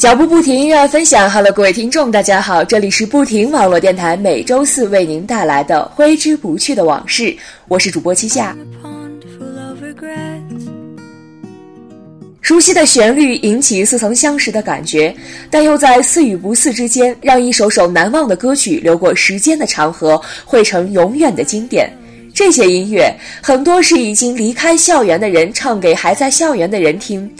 脚步不停，热爱分享。Hello，各位听众，大家好，这里是不停网络电台，每周四为您带来的挥之不去的往事。我是主播七夏。熟悉的旋律引起似曾相识的感觉，但又在似与不似之间，让一首首难忘的歌曲流过时间的长河，汇成永远的经典。这些音乐很多是已经离开校园的人唱给还在校园的人听，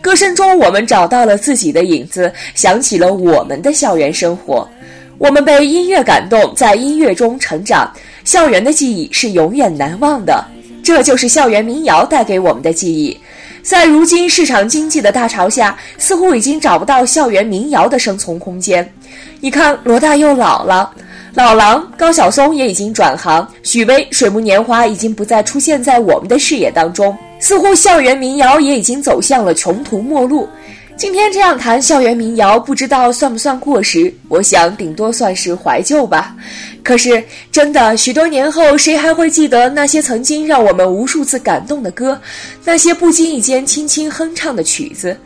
歌声中我们找到了自己的影子，想起了我们的校园生活。我们被音乐感动，在音乐中成长，校园的记忆是永远难忘的。这就是校园民谣带给我们的记忆。在如今市场经济的大潮下，似乎已经找不到校园民谣的生存空间。你看，罗大佑老了。老狼、高晓松也已经转行，许巍、水木年华已经不再出现在我们的视野当中，似乎校园民谣也已经走向了穷途末路。今天这样谈校园民谣，不知道算不算过时？我想顶多算是怀旧吧。可是，真的，许多年后，谁还会记得那些曾经让我们无数次感动的歌，那些不经意间轻轻哼唱的曲子？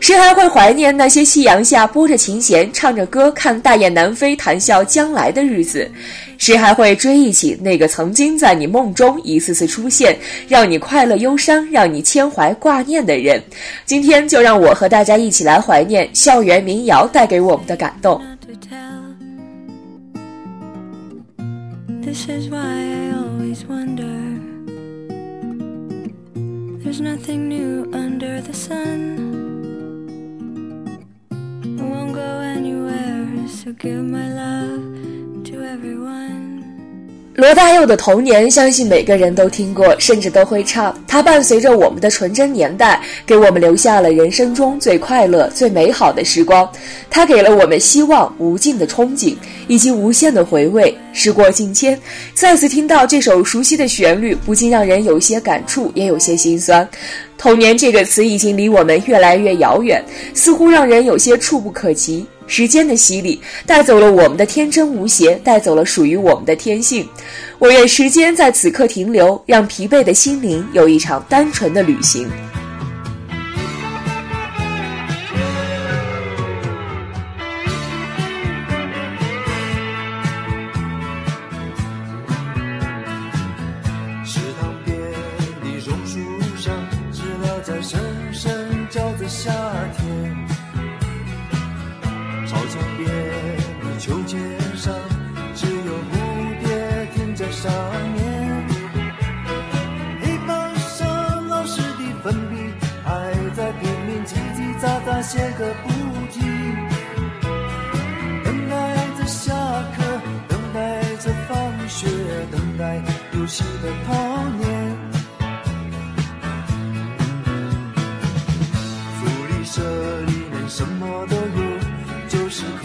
谁还会怀念那些夕阳下拨着琴弦，唱着歌，看大雁南飞，谈笑将来的日子？谁还会追忆起那个曾经在你梦中一次次出现，让你快乐忧伤，让你牵怀挂念的人？今天就让我和大家一起来怀念校园民谣带给我们的感动。There's nothing new under the sun. Won't go anywhere, so give my love to everyone. 罗大佑的童年，相信每个人都听过，甚至都会唱。他伴随着我们的纯真年代，给我们留下了人生中最快乐、最美好的时光。他给了我们希望、无尽的憧憬以及无限的回味。时过境迁，再次听到这首熟悉的旋律，不禁让人有些感触，也有些心酸。童年这个词已经离我们越来越遥远，似乎让人有些触不可及。时间的洗礼带走了我们的天真无邪，带走了属于我们的天性。我愿时间在此刻停留，让疲惫的心灵有一场单纯的旅行。的童年。福利社里面什么都有，就是口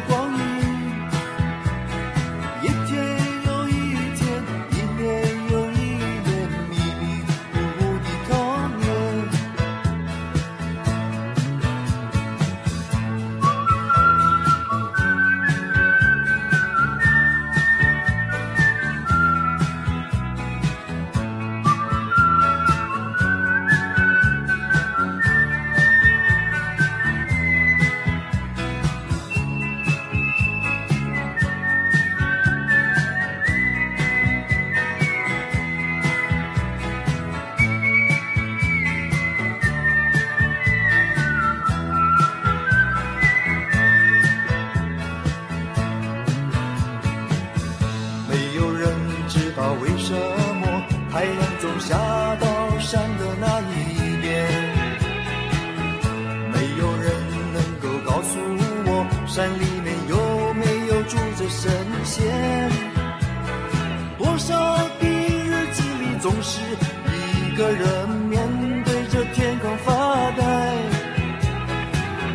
总是一个人面对着天空发呆，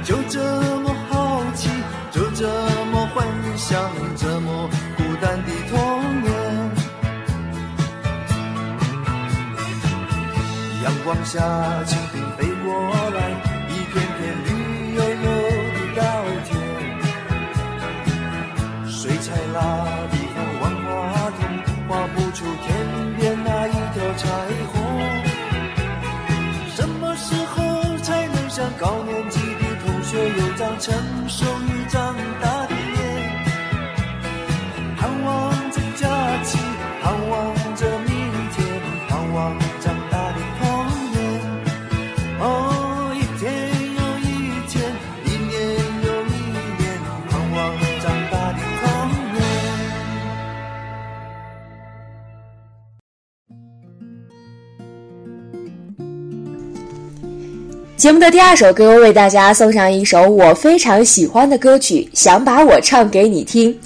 就这么好奇，就这么幻想，这么孤单的童年。阳光下，蜻蜓飞过有节目的第二首歌为大家送上一首我非常喜欢的歌曲，想把我唱给你听。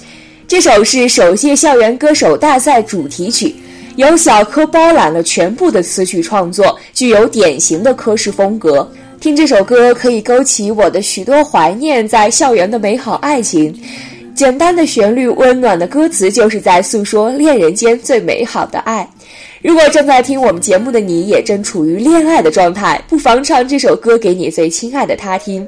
这首是首届校园歌手大赛主题曲，由小柯包揽了全部的词曲创作，具有典型的柯式风格。听这首歌可以勾起我的许多怀念在校园的美好爱情。简单的旋律，温暖的歌词，就是在诉说恋人间最美好的爱。如果正在听我们节目的你也正处于恋爱的状态，不妨唱这首歌给你最亲爱的他听。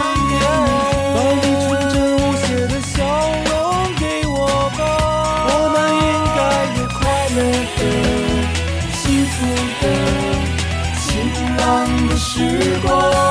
的时光。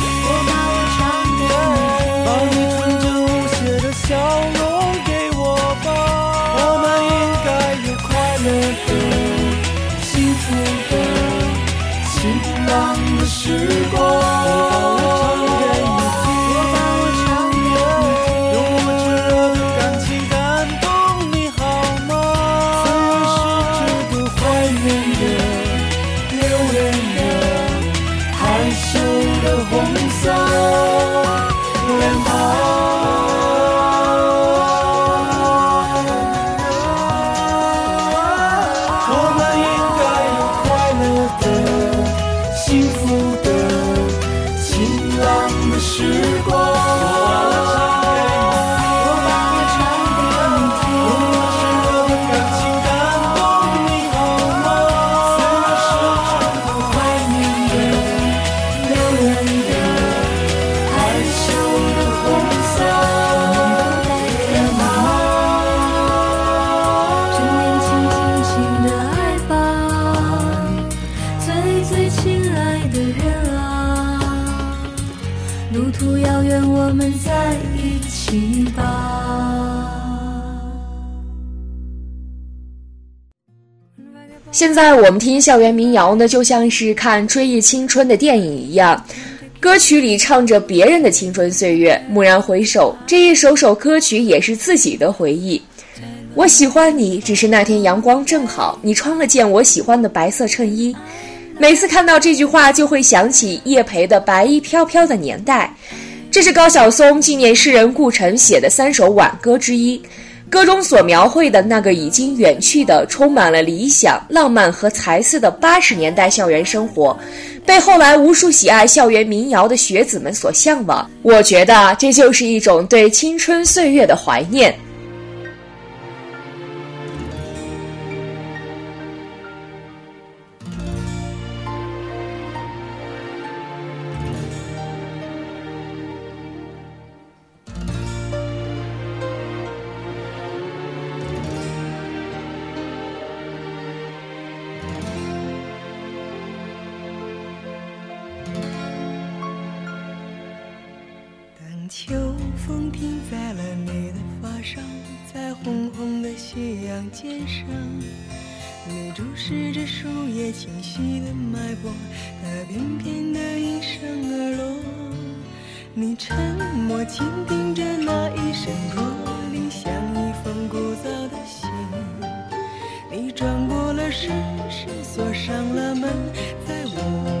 把你纯真无邪的笑容给我吧。我们应该有快乐的、幸福的、晴朗的时光。现在我们听校园民谣呢，就像是看追忆青春的电影一样，歌曲里唱着别人的青春岁月。蓦然回首，这一首首歌曲也是自己的回忆。我喜欢你，只是那天阳光正好，你穿了件我喜欢的白色衬衣。每次看到这句话，就会想起叶培的《白衣飘飘的年代》，这是高晓松纪念诗人顾城写的三首挽歌之一。歌中所描绘的那个已经远去的、充满了理想、浪漫和才思的八十年代校园生活，被后来无数喜爱校园民谣的学子们所向往。我觉得这就是一种对青春岁月的怀念。风停在了你的发上，在红红的夕阳肩上，你注视着树叶清晰的脉搏，它翩翩地应声而落。你沉默倾听着那一声驼铃，像一封古早的信。你转过了身，是锁上了门，在我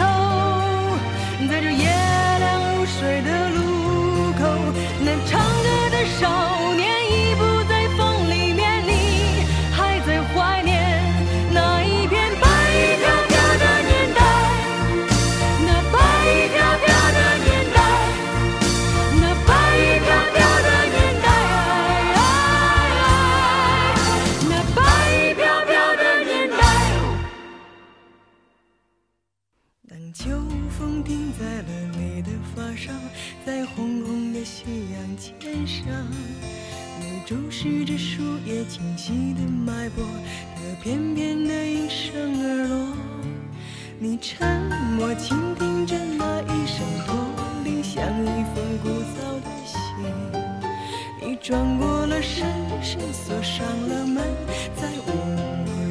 你沉默倾听着那一声驼铃，像一封古早的信。你转过了身，身锁上了门，再无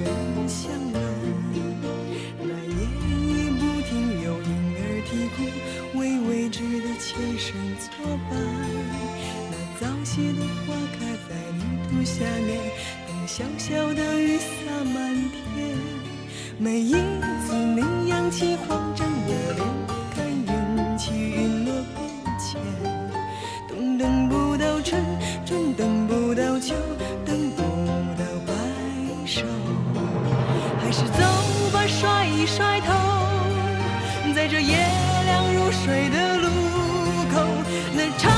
人相问。那夜已不停有婴儿啼哭，为未知的前生作伴。那早谢的花开在泥土下面，等小小的雨洒满天。每一次你起慌张的脸，看云起云落变迁。冬等不到春，春等不到秋，等不到白首，还是走吧，甩一甩头，在这夜凉如水的路口，那长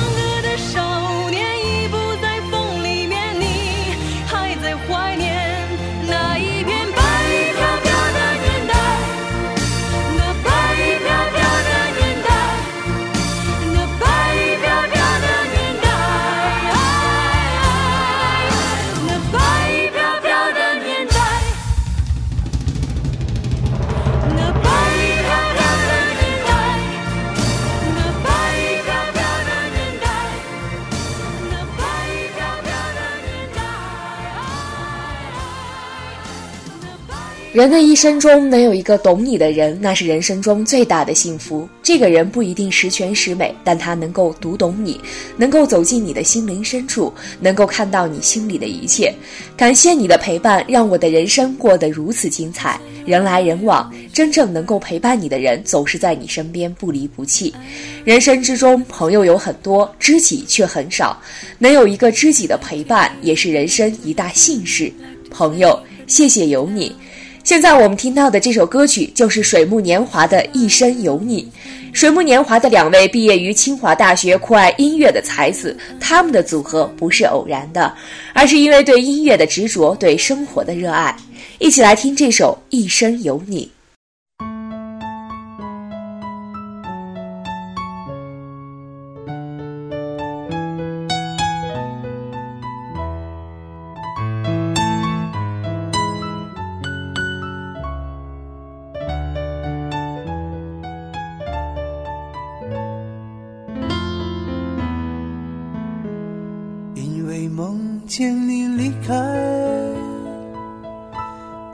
人的一生中能有一个懂你的人，那是人生中最大的幸福。这个人不一定十全十美，但他能够读懂你，能够走进你的心灵深处，能够看到你心里的一切。感谢你的陪伴，让我的人生过得如此精彩。人来人往，真正能够陪伴你的人，总是在你身边不离不弃。人生之中，朋友有很多，知己却很少。能有一个知己的陪伴，也是人生一大幸事。朋友，谢谢有你。现在我们听到的这首歌曲就是水木年华的《一生有你》。水木年华的两位毕业于清华大学酷爱音乐的才子，他们的组合不是偶然的，而是因为对音乐的执着，对生活的热爱。一起来听这首《一生有你》。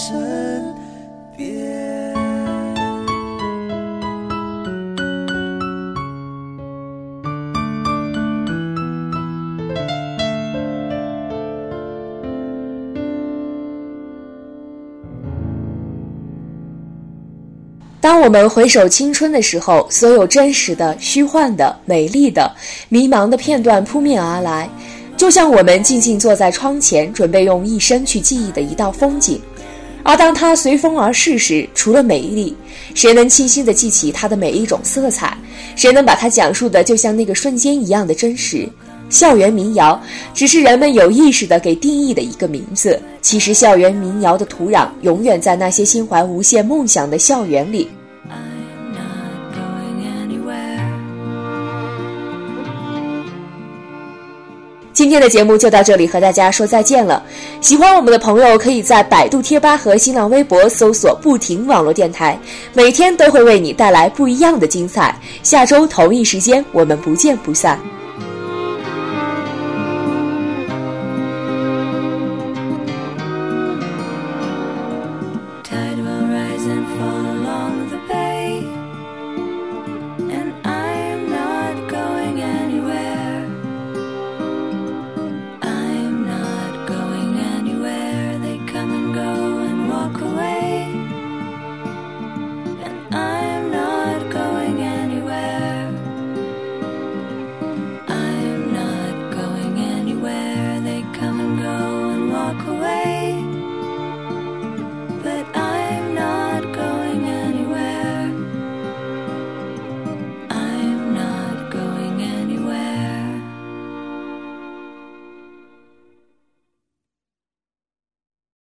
身边当我们回首青春的时候，所有真实的、虚幻的、美丽的、迷茫的片段扑面而来，就像我们静静坐在窗前，准备用一生去记忆的一道风景。而当它随风而逝时，除了美丽，谁能清晰地记起它的每一种色彩？谁能把它讲述的就像那个瞬间一样的真实？校园民谣只是人们有意识的给定义的一个名字。其实，校园民谣的土壤永远在那些心怀无限梦想的校园里。今天的节目就到这里，和大家说再见了。喜欢我们的朋友，可以在百度贴吧和新浪微博搜索“不停网络电台”，每天都会为你带来不一样的精彩。下周同一时间，我们不见不散。